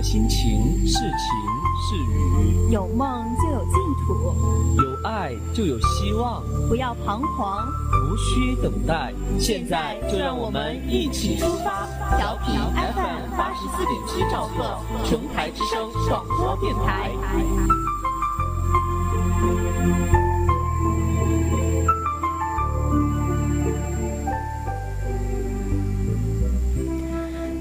的心情是晴是雨，有梦就有净土，有爱就有希望。不要彷徨，无需等待，现在就让我们一起出发！调频 FM 八十四点七兆赫，琼台之声广播电台。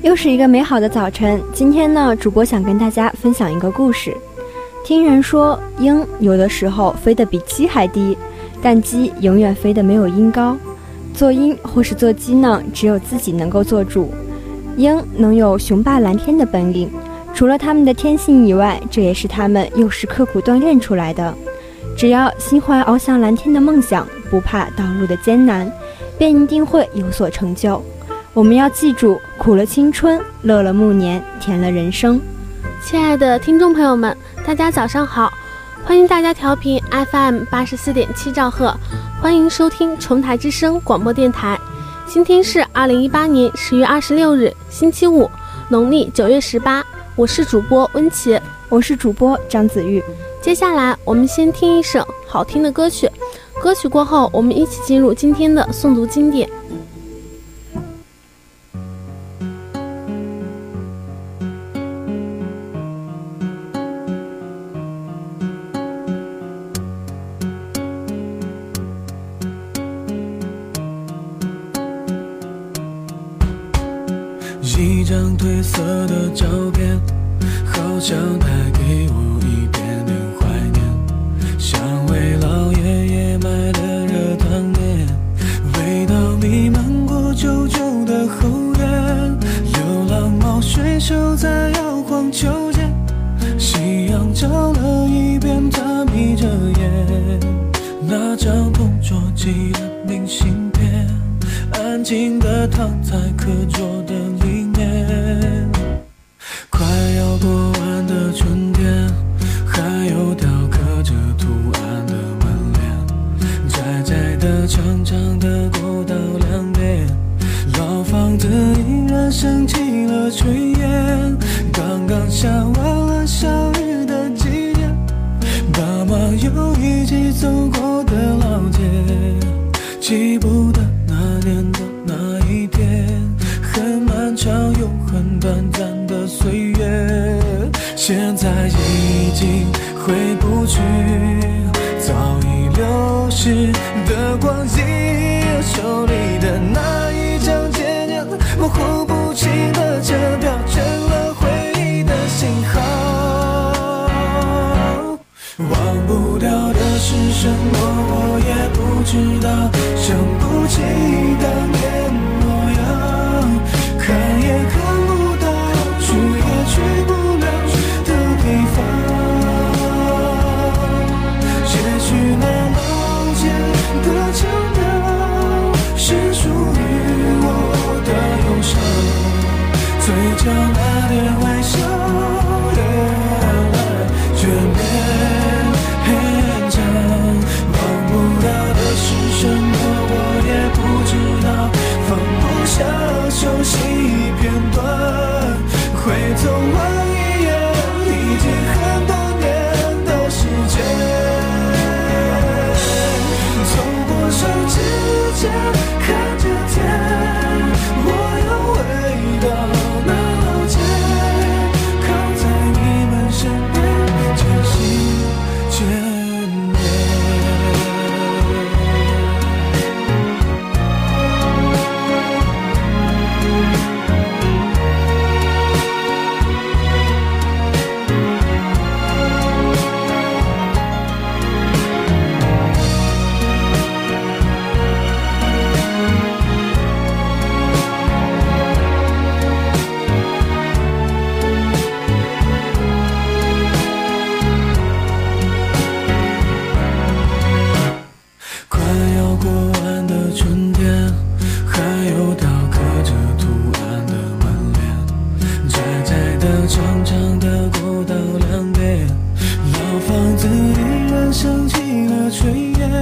又是一个美好的早晨。今天呢，主播想跟大家分享一个故事。听人说，鹰有的时候飞得比鸡还低，但鸡永远飞得没有鹰高。做鹰或是做鸡呢，只有自己能够做主。鹰能有雄霸蓝天的本领，除了他们的天性以外，这也是他们又是刻苦锻炼出来的。只要心怀翱翔蓝天的梦想，不怕道路的艰难，便一定会有所成就。我们要记住，苦了青春，乐了暮年，甜了人生。亲爱的听众朋友们，大家早上好，欢迎大家调频 FM 八十四点七兆赫，欢迎收听重台之声广播电台。今天是二零一八年十月二十六日，星期五，农历九月十八。我是主播温琪，我是主播张子玉。接下来，我们先听一首好听的歌曲，歌曲过后，我们一起进入今天的诵读经典。一张褪色的照片，好像带给我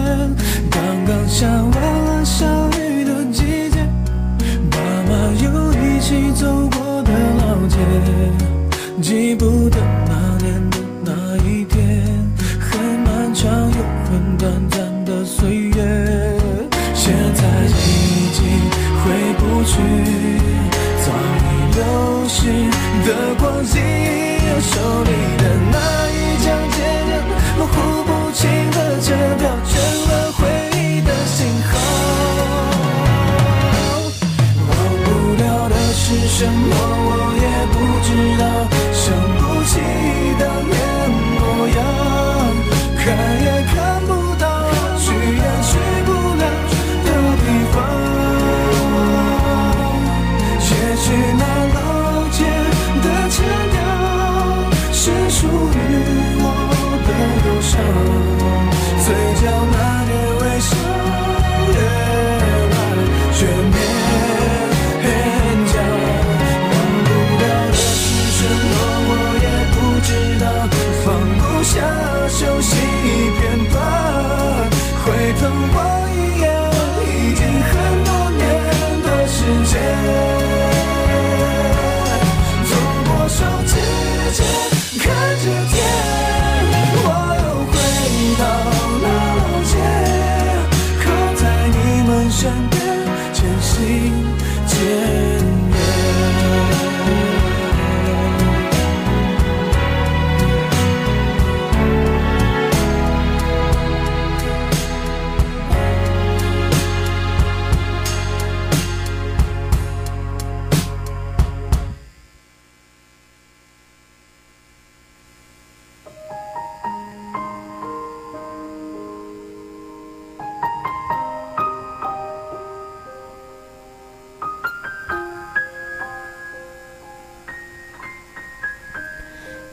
天。刚刚下完了小雨的季节，爸妈又一起走过的老街，记不什么，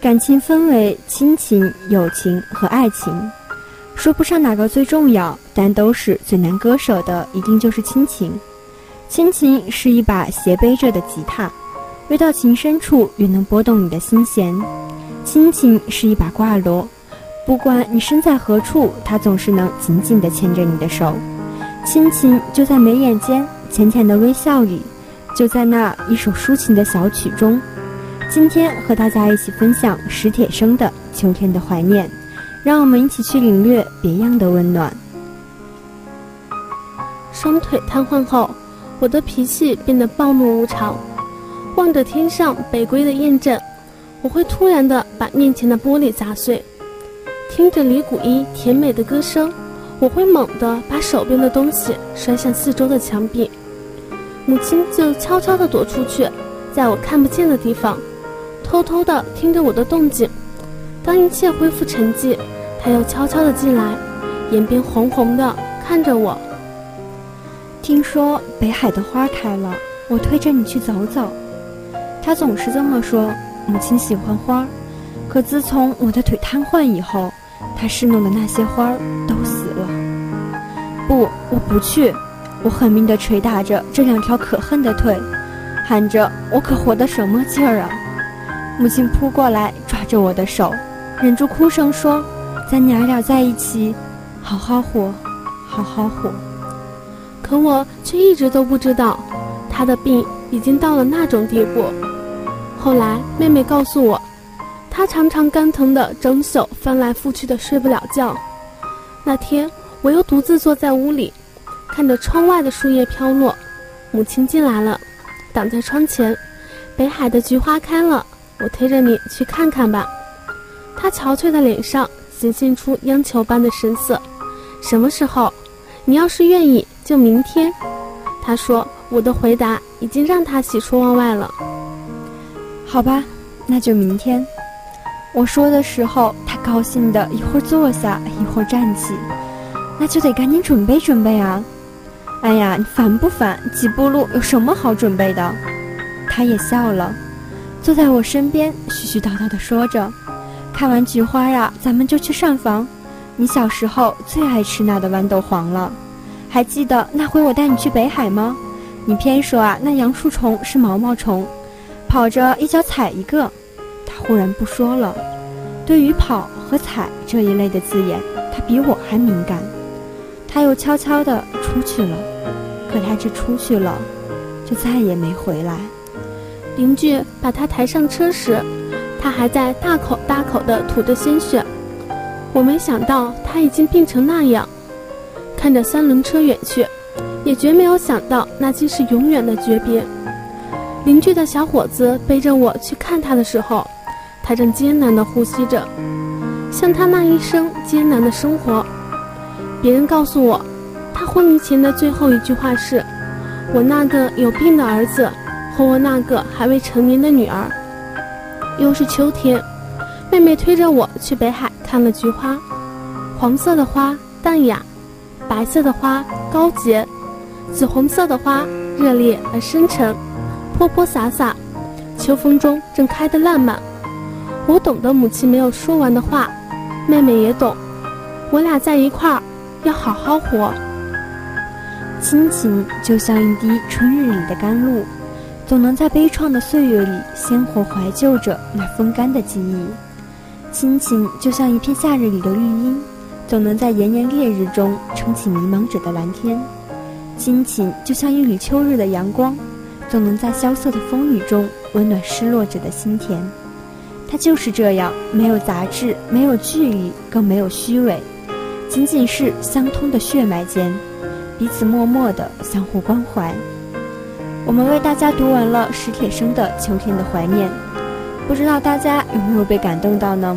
感情分为亲情、友情和爱情，说不上哪个最重要，但都是最难割舍的，一定就是亲情。亲情是一把斜背着的吉他，越到情深处越能拨动你的心弦；亲情是一把挂锣，不管你身在何处，它总是能紧紧地牵着你的手。亲情就在眉眼间，浅浅的微笑里，就在那一首抒情的小曲中。今天和大家一起分享史铁生的《秋天的怀念》，让我们一起去领略别样的温暖。双腿瘫痪后，我的脾气变得暴怒无常。望着天上北归的雁阵，我会突然的把面前的玻璃砸碎；听着李谷一甜美的歌声，我会猛地把手边的东西摔向四周的墙壁。母亲就悄悄地躲出去，在我看不见的地方。偷偷地听着我的动静，当一切恢复沉寂，他又悄悄地进来，眼边红红的看着我。听说北海的花开了，我推着你去走走。他总是这么说。母亲喜欢花，可自从我的腿瘫痪以后，他侍弄的那些花都死了。不，我不去。我狠命地捶打着这两条可恨的腿，喊着：“我可活得什么劲儿啊！”母亲扑过来，抓着我的手，忍住哭声说：“咱娘俩在一起，好好活，好好活。”可我却一直都不知道，她的病已经到了那种地步。后来妹妹告诉我，她常常肝疼的整宿翻来覆去的睡不了觉。那天我又独自坐在屋里，看着窗外的树叶飘落，母亲进来了，挡在窗前，北海的菊花开了。我推着你去看看吧。他憔悴的脸上显现出央求般的神色。什么时候？你要是愿意，就明天。他说，我的回答已经让他喜出望外了。好吧，那就明天。我说的时候，他高兴的一会儿坐下，一会儿站起。那就得赶紧准备准备啊！哎呀，你烦不烦？几步路有什么好准备的？他也笑了。坐在我身边，絮絮叨叨地说着：“看完菊花呀，咱们就去上房。你小时候最爱吃那的豌豆黄了，还记得那回我带你去北海吗？你偏说啊，那杨树虫是毛毛虫，跑着一脚踩一个。”他忽然不说了。对于跑和踩这一类的字眼，他比我还敏感。他又悄悄地出去了，可他这出去了，就再也没回来。邻居把他抬上车时，他还在大口大口地吐着鲜血。我没想到他已经病成那样。看着三轮车远去，也绝没有想到那竟是永远的诀别。邻居的小伙子背着我去看他的时候，他正艰难地呼吸着，像他那一生艰难的生活。别人告诉我，他昏迷前的最后一句话是：“我那个有病的儿子和我那个还未成年的女儿。”又是秋天，妹妹推着我去北海看了菊花，黄色的花淡雅。白色的花高洁，紫红色的花热烈而深沉，泼泼洒洒，秋风中正开得烂漫。我懂得母亲没有说完的话，妹妹也懂，我俩在一块儿，要好好活。亲情就像一滴春日里的甘露，总能在悲怆的岁月里鲜活怀旧着那风干的记忆。亲情就像一片夏日里的绿荫。总能在炎炎烈日中撑起迷茫者的蓝天，亲情就像一缕秋日的阳光，总能在萧瑟的风雨中温暖失落者的心田。它就是这样，没有杂质，没有距离，更没有虚伪，仅仅是相通的血脉间，彼此默默的相互关怀。我们为大家读完了史铁生的《秋天的怀念》，不知道大家有没有被感动到呢？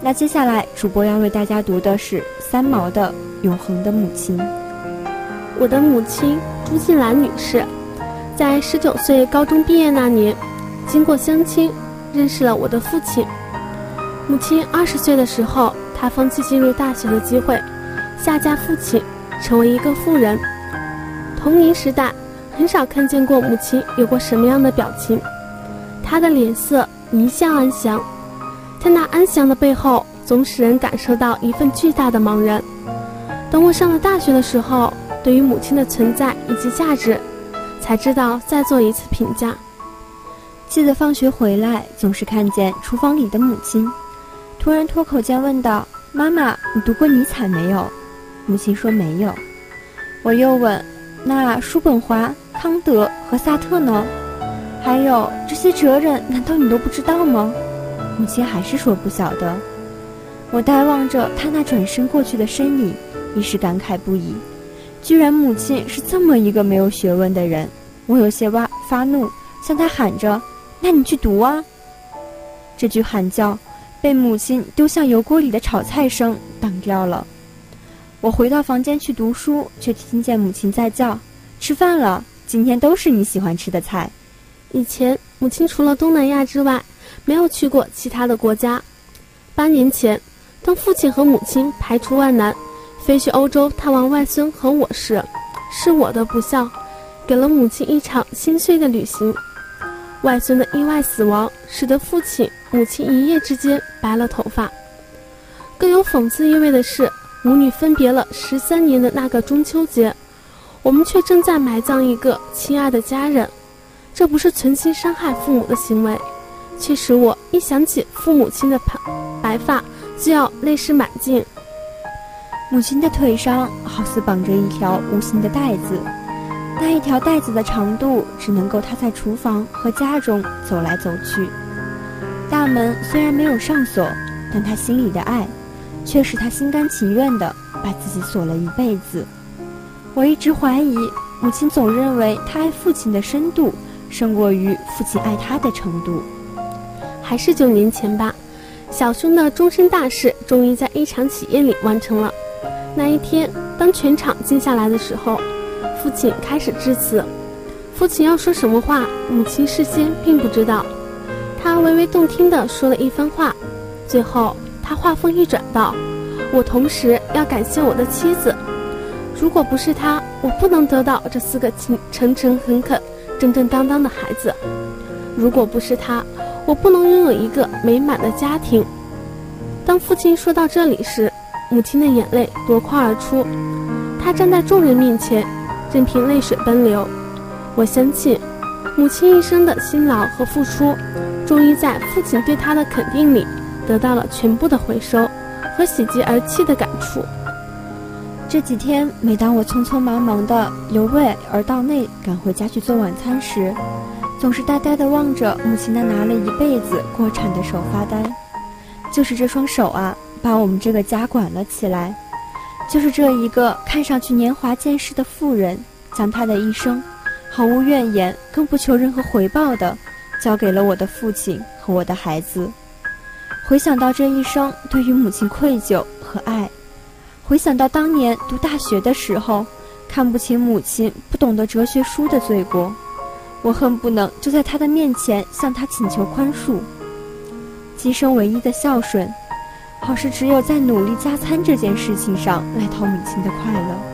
那接下来，主播要为大家读的是三毛的《永恒的母亲》。我的母亲朱静兰女士，在十九岁高中毕业那年，经过相亲，认识了我的父亲。母亲二十岁的时候，她放弃进入大学的机会，下嫁父亲，成为一个富人。童年时代，很少看见过母亲有过什么样的表情，她的脸色一向安详。在那安详的背后，总使人感受到一份巨大的茫然。等我上了大学的时候，对于母亲的存在以及价值，才知道再做一次评价。记得放学回来，总是看见厨房里的母亲，突然脱口间问道：“妈妈，你读过尼采没有？”母亲说：“没有。”我又问：“那叔本华、康德和萨特呢？还有这些哲人，难道你都不知道吗？”母亲还是说不晓得。我呆望着他那转身过去的身影，一时感慨不已。居然母亲是这么一个没有学问的人，我有些哇发怒，向他喊着：“那你去读啊！”这句喊叫被母亲丢向油锅里的炒菜声挡掉了。我回到房间去读书，却听见母亲在叫：“吃饭了，今天都是你喜欢吃的菜。”以前母亲除了东南亚之外。没有去过其他的国家。八年前，当父亲和母亲排除万难，飞去欧洲探望外孙和我时，是我的不孝，给了母亲一场心碎的旅行。外孙的意外死亡，使得父亲、母亲一夜之间白了头发。更有讽刺意味的是，母女分别了十三年的那个中秋节，我们却正在埋葬一个亲爱的家人。这不是存心伤害父母的行为。却使我一想起父母亲的白白发，就要泪湿满襟。母亲的腿上好似绑着一条无形的带子，那一条带子的长度只能够她在厨房和家中走来走去。大门虽然没有上锁，但她心里的爱，却使她心甘情愿地把自己锁了一辈子。我一直怀疑，母亲总认为她爱父亲的深度，胜过于父亲爱她的程度。还是九年前吧，小兄的终身大事终于在一场喜宴里完成了。那一天，当全场静下来的时候，父亲开始致辞。父亲要说什么话，母亲事先并不知道。他微微动听地说了一番话，最后他话锋一转道：“我同时要感谢我的妻子，如果不是他，我不能得到这四个诚诚诚恳恳、正正当当的孩子。如果不是他。”我不能拥有一个美满的家庭。当父亲说到这里时，母亲的眼泪夺眶而出。她站在众人面前，任凭泪水奔流。我相信，母亲一生的辛劳和付出，终于在父亲对她的肯定里得到了全部的回收和喜极而泣的感触。这几天，每当我匆匆忙忙的由外而到内赶回家去做晚餐时，总是呆呆的望着母亲那拿了一辈子锅铲的手发呆。就是这双手啊，把我们这个家管了起来。就是这一个看上去年华渐逝的妇人，将她的一生，毫无怨言，更不求任何回报的，交给了我的父亲和我的孩子。回想到这一生对于母亲愧疚和爱，回想到当年读大学的时候，看不起母亲不懂得哲学书的罪过，我恨不能就在她的面前向她请求宽恕。今生唯一的孝顺，好似只有在努力加餐这件事情上来讨母亲的快乐。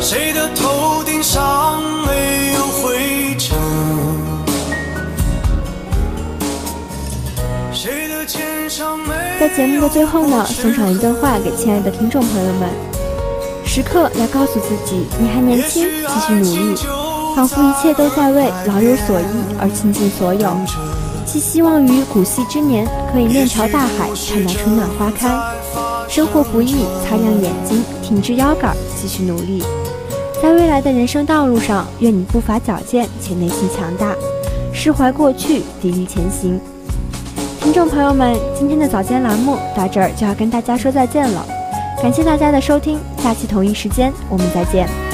谁的头顶上没有灰尘？谁的肩上没在节目的最后呢，送上一段话给亲爱的听众朋友们：时刻要告诉自己，你还年轻，继续努力，仿佛一切都在为老有所依而倾尽所有。寄希望于古稀之年，可以面朝大海，看到春暖花开。生活不易，擦亮眼睛，挺直腰杆，继续努力。在未来的人生道路上，愿你步伐矫健且内心强大，释怀过去，砥砺前行。听众朋友们，今天的早间栏目到这儿就要跟大家说再见了，感谢大家的收听，下期同一时间我们再见。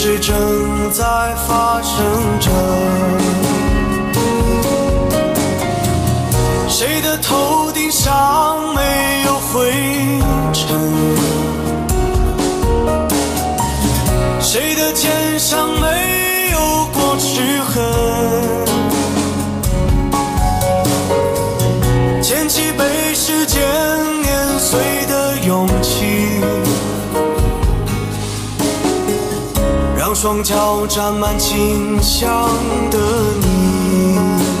事正在发生着，谁的头顶上没有灰双脚沾满清香的你。